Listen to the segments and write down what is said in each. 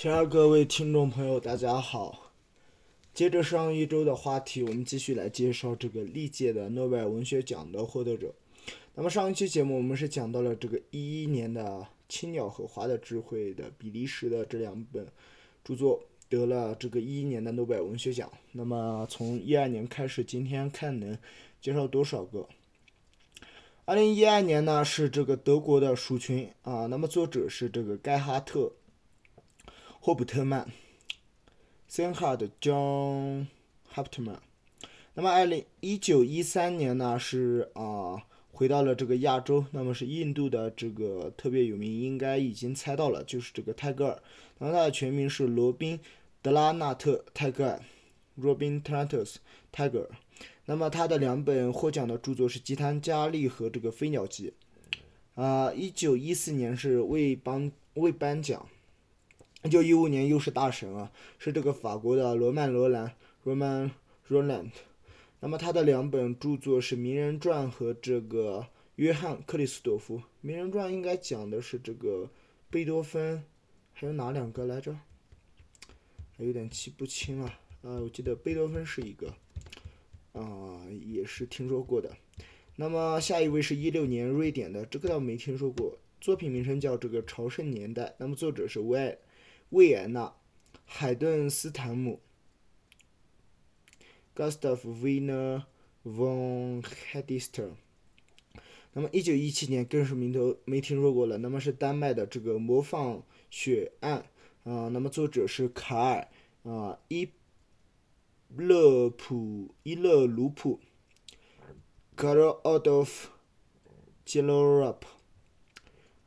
亲爱各位听众朋友，大家好。接着上一周的话题，我们继续来介绍这个历届的诺贝尔文学奖的获得者。那么上一期节目我们是讲到了这个一一年的《青鸟和花的智慧》的比利时的这两本著作得了这个一一年的诺贝尔文学奖。那么从一二年开始，今天看能介绍多少个？二零一二年呢是这个德国的鼠群啊，那么作者是这个盖哈特。霍普特曼 s e n h a r d John Hauptman。那么，二零一九一三年呢是啊回到了这个亚洲，那么是印度的这个特别有名，应该已经猜到了，就是这个泰戈尔。那么他的全名是罗宾·德拉纳特·泰戈尔 （Robin Tratus Tiger）。那么他的两本获奖的著作是《吉檀迦利》和这个《飞鸟集》。啊，一九一四年是未颁未颁奖。一九一五年又是大神啊，是这个法国的罗曼·罗兰 （Roman Roland）。那么他的两本著作是《名人传》和这个约翰·克里斯朵夫。《名人传》应该讲的是这个贝多芬，还有哪两个来着？还有点记不清了。啊，我记得贝多芬是一个，啊，也是听说过的。那么下一位是一六年瑞典的，这个倒没听说过。作品名称叫这个《朝圣年代》，那么作者是威。维也纳·海顿斯坦姆 （Gustav Wiener von h e d i s t e r。那么，一九一七年更是名头没听说过了。那么是丹麦的这个《模仿血案》啊。那么作者是卡尔啊伊勒普伊勒鲁普 （Karl Adolf j e l o r p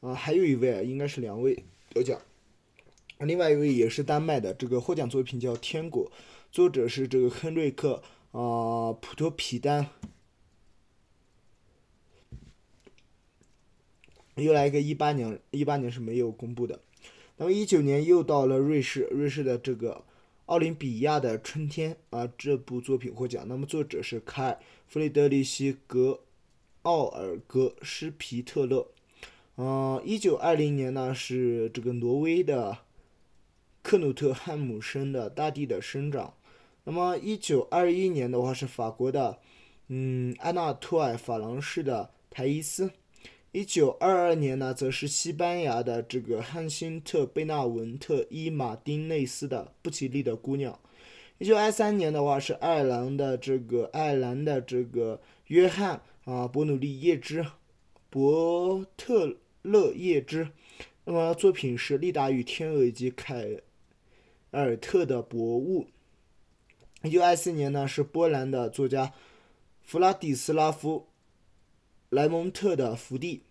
啊，还有一位，应该是两位得奖。另外一位也是丹麦的，这个获奖作品叫《天国》，作者是这个亨瑞克啊普托皮丹。又来一个一八年，一八年是没有公布的。那么一九年又到了瑞士，瑞士的这个《奥林匹亚的春天》啊，这部作品获奖。那么作者是凯·弗雷德里希·格奥尔格施皮特勒。嗯，一九二零年呢是这个挪威的。克努特·汉姆生的《大地的生长》，那么一九二一年的话是法国的，嗯，安纳托尔·法郎士的《台伊斯》，一九二二年呢则是西班牙的这个汉辛特·贝纳文特·伊马丁内斯的《不吉利的姑娘》，一九二三年的话是爱尔兰的这个爱尔兰的这个约翰啊伯努利叶芝，伯特勒叶芝，那么作品是《利达与天鹅》以及凯。尔特的博物。一九二四年呢，是波兰的作家弗拉迪斯拉夫莱蒙特的福地。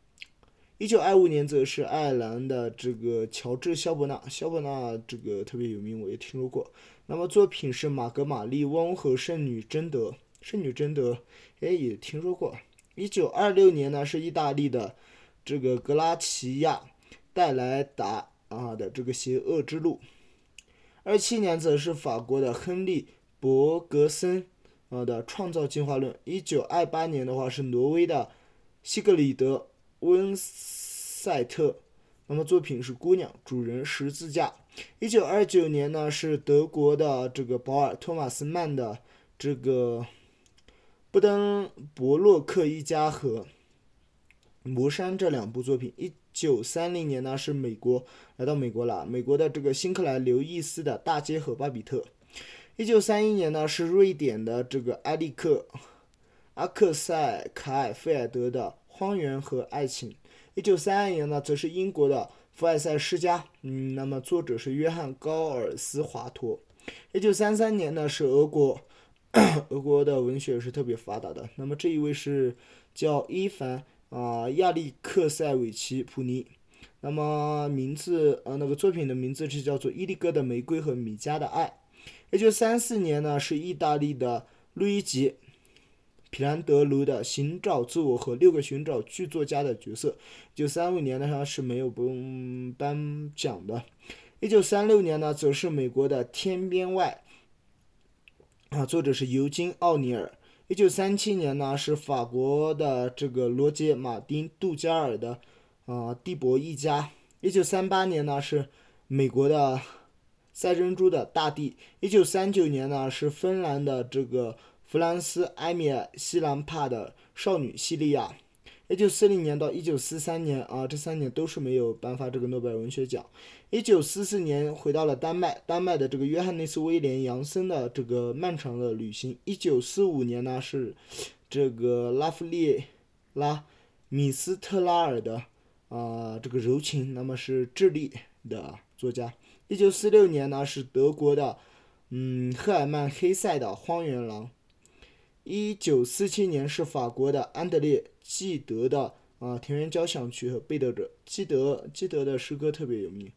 一九二五年则是爱尔兰的这个乔治肖伯纳，肖伯纳这个特别有名，我也听说过。那么作品是玛格玛丽翁和圣女贞德，圣女贞德，哎，也听说过。一九二六年呢，是意大利的这个格拉齐亚戴莱达啊的这个邪恶之路。二七年则是法国的亨利·伯格森呃的创造进化论。一九二八年的话是挪威的西格里德·温塞特，那么作品是姑娘，主人十字架。一九二九年呢是德国的这个保尔·托马斯曼的这个布登伯洛克一家和魔山这两部作品。一九三零年呢是美国来到美国了，美国的这个辛克莱刘易斯的大街和巴比特。一九三一年呢是瑞典的这个埃利克阿克塞卡尔菲尔德的荒原和爱情。一九三二年呢则是英国的福尔塞世家，嗯，那么作者是约翰高尔斯华托。一九三三年呢是俄国，俄国的文学是特别发达的。那么这一位是叫伊凡。啊，亚历克塞维奇·普尼，那么名字呃，那个作品的名字是叫做《伊利哥的玫瑰和米迦的爱》。一九三四年呢，是意大利的路易吉·皮兰德卢的《寻找自我》和六个寻找剧作家的角色。一九三五年呢，他是没有不用颁奖的。一九三六年呢，则是美国的《天边外》，啊，作者是尤金·奥尼尔。一九三七年呢，是法国的这个罗杰·马丁·杜加尔的啊蒂博一家。一九三八年呢，是美国的赛珍珠的大地。一九三九年呢是芬兰的这个弗兰斯埃米尔西兰帕的少女西利亚。一九四零年到一九四三年啊，这三年都是没有颁发这个诺贝尔文学奖。一九四四年回到了丹麦，丹麦的这个约翰内斯威廉杨森的这个漫长的旅行。一九四五年呢是这个拉夫列拉米斯特拉尔的啊这个柔情，那么是智利的作家。一九四六年呢是德国的嗯赫尔曼黑塞的荒原狼。一九四七年是法国的安德烈纪德的啊田园交响曲和贝德者，基德基德的诗歌特别有名。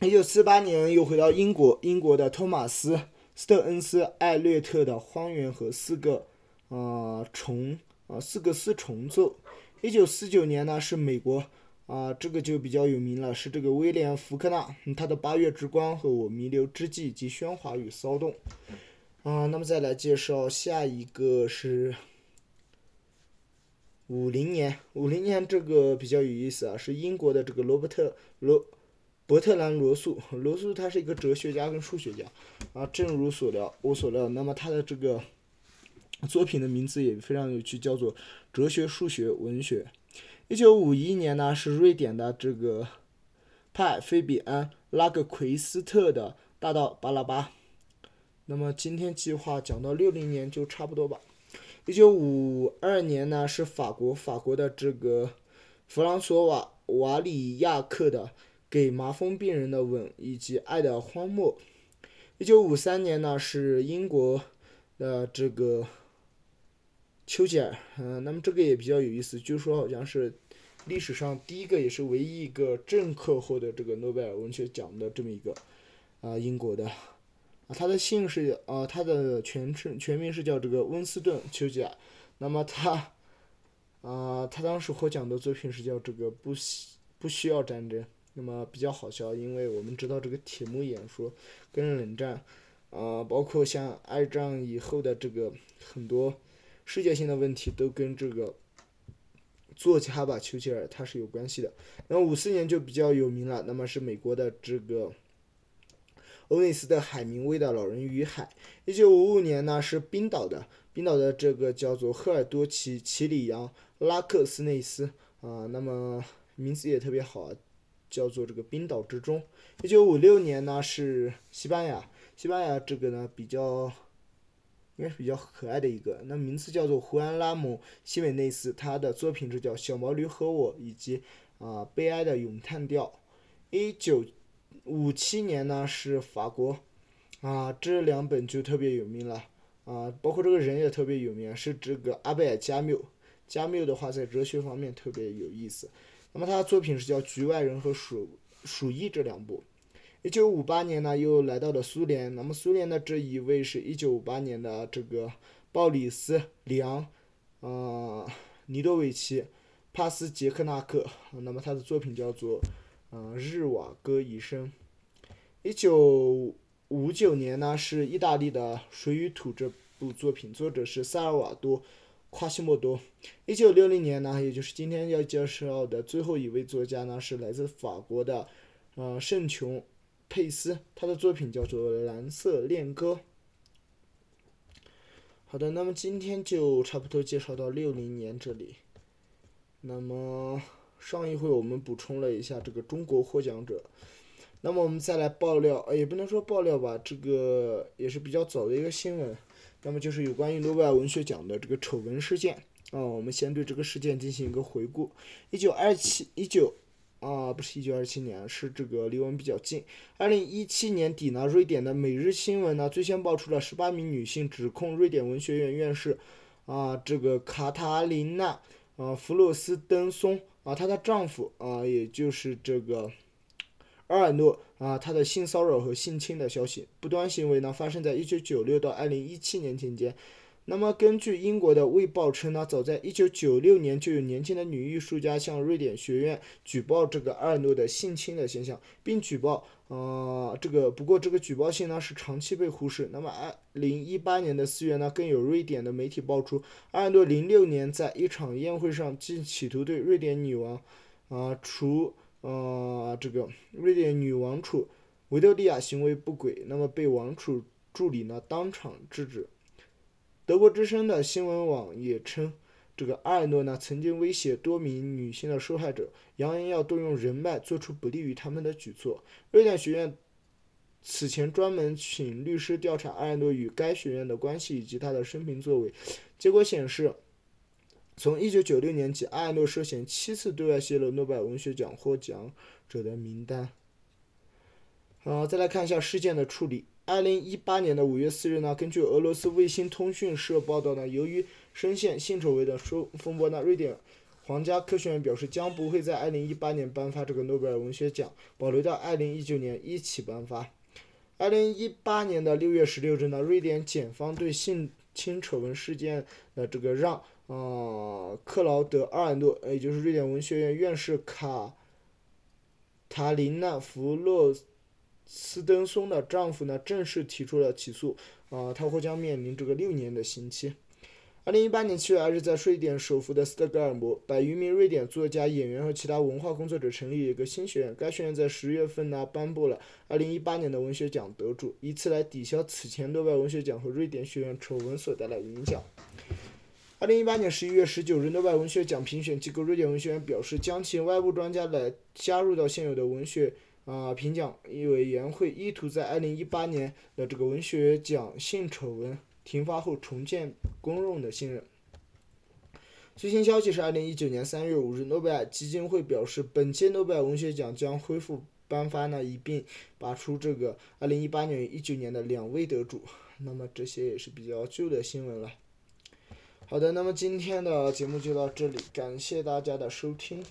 一九四八年又回到英国，英国的托马斯斯特恩斯艾略特的荒原和四个啊虫啊四个四重奏。一九四九年呢是美国啊这个就比较有名了，是这个威廉福克纳他的八月之光和我弥留之际及喧哗与骚动。啊，那么再来介绍下一个是五零年，五零年这个比较有意思啊，是英国的这个罗伯特罗伯特兰罗素，罗素他是一个哲学家跟数学家啊，正如所料我所料，那么他的这个作品的名字也非常有趣，叫做哲学、数学、文学。一九五一年呢，是瑞典的这个派菲比安拉格奎斯特的大道巴拉巴。那么今天计划讲到六零年就差不多吧。一九五二年呢是法国，法国的这个弗朗索瓦瓦里亚克的《给麻风病人的吻》以及《爱的荒漠》。一九五三年呢是英国的这个丘吉尔，嗯，那么这个也比较有意思，据说好像是历史上第一个也是唯一一个政客获得这个诺贝尔文学奖的这么一个啊英国的。啊，他的姓是呃，他的全称全名是叫这个温斯顿·丘吉尔。那么他，啊，他当时获奖的作品是叫这个不需不需要战争。那么比较好笑，因为我们知道这个铁幕演说跟冷战，啊，包括像二战以后的这个很多世界性的问题都跟这个作家吧丘吉尔他是有关系的。那么五四年就比较有名了，那么是美国的这个。欧内斯的海明威的《老人与海》，一九五五年呢是冰岛的，冰岛的这个叫做赫尔多奇奇里扬拉克斯内斯啊，那么名字也特别好啊，叫做这个冰岛之钟。一九五六年呢是西班牙，西班牙这个呢比较应该是比较可爱的一个，那名字叫做胡安拉蒙西美内斯，他的作品就叫《小毛驴和我》以及啊悲哀的咏叹调。一九五七年呢是法国，啊，这两本就特别有名了，啊，包括这个人也特别有名，是这个阿贝尔加缪。加缪的话在哲学方面特别有意思。那么他的作品是叫《局外人》和《鼠鼠疫》这两部。一九五八年呢又来到了苏联，那么苏联的这一位是一九五八年的这个鲍里斯·里昂，啊，尼多维奇·帕斯捷克纳克，那么他的作品叫做。嗯，日瓦戈医生。一九五九年呢，是意大利的《水与土》这部作品，作者是萨尔瓦多·夸西莫多。一九六零年呢，也就是今天要介绍的最后一位作家呢，是来自法国的，呃，圣琼·佩斯，他的作品叫做《蓝色恋歌》。好的，那么今天就差不多介绍到六零年这里。那么。上一回我们补充了一下这个中国获奖者，那么我们再来爆料，呃也不能说爆料吧，这个也是比较早的一个新闻，那么就是有关于诺贝尔文学奖的这个丑闻事件啊，我们先对这个事件进行一个回顾。一九二七一九啊，不是一九二七年，是这个离我们比较近。二零一七年底呢，瑞典的《每日新闻》呢最先爆出了十八名女性指控瑞典文学院院士啊，这个卡塔琳娜啊弗洛斯登松。啊，她的丈夫啊，也就是这个阿尔诺啊，他的性骚扰和性侵的消息，不端行为呢，发生在一九九六到二零一七年期间。那么，根据英国的《卫报》称呢，早在一九九六年就有年轻的女艺术家向瑞典学院举报这个阿尔诺的性侵的现象，并举报，呃，这个不过这个举报信呢是长期被忽视。那么，二零一八年的四月呢，更有瑞典的媒体爆出，阿尔诺零六年在一场宴会上，竟企图对瑞典女王，啊，处，呃，这个瑞典女王处，维多利亚行为不轨，那么被王储助理呢当场制止。德国之声的新闻网也称，这个阿尔诺呢曾经威胁多名女性的受害者，扬言要动用人脉做出不利于他们的举措。瑞典学院此前专门请律师调查阿尔诺与该学院的关系以及他的生平作为，结果显示，从1996年起，阿尔诺涉嫌七次对外泄露诺贝尔文学奖获奖者的名单。好，再来看一下事件的处理。二零一八年的五月四日呢，根据俄罗斯卫星通讯社报道呢，由于深陷性丑闻的风风波呢，瑞典皇家科学院表示将不会在二零一八年颁发这个诺贝尔文学奖，保留到二零一九年一起颁发。二零一八年的六月十六日呢，瑞典检方对性侵丑闻事件的这个让啊克劳德阿尔诺，也就是瑞典文学院院士卡塔琳娜弗洛。斯登松的丈夫呢，正式提出了起诉，啊，他或将面临这个六年的刑期。二零一八年七月二日，在瑞典首府的斯德哥尔摩，百余名瑞典作家、演员和其他文化工作者成立一个新学院。该学院在十月份呢，颁布了二零一八年的文学奖得主，以此来抵消此前诺贝尔文学奖和瑞典学院丑闻所带来的影响。二零一八年十一月十九日，诺贝尔文学奖评选机构瑞典文学院表示，将请外部专家来加入到现有的文学。啊，评奖委员会意图在二零一八年的这个文学奖性丑闻停发后重建公众的信任。最新消息是，二零一九年三月五日，诺贝尔基金会表示，本届诺贝尔文学奖将恢复颁发呢，一并拔出这个二零一八年与一九年的两位得主。那么这些也是比较旧的新闻了。好的，那么今天的节目就到这里，感谢大家的收听。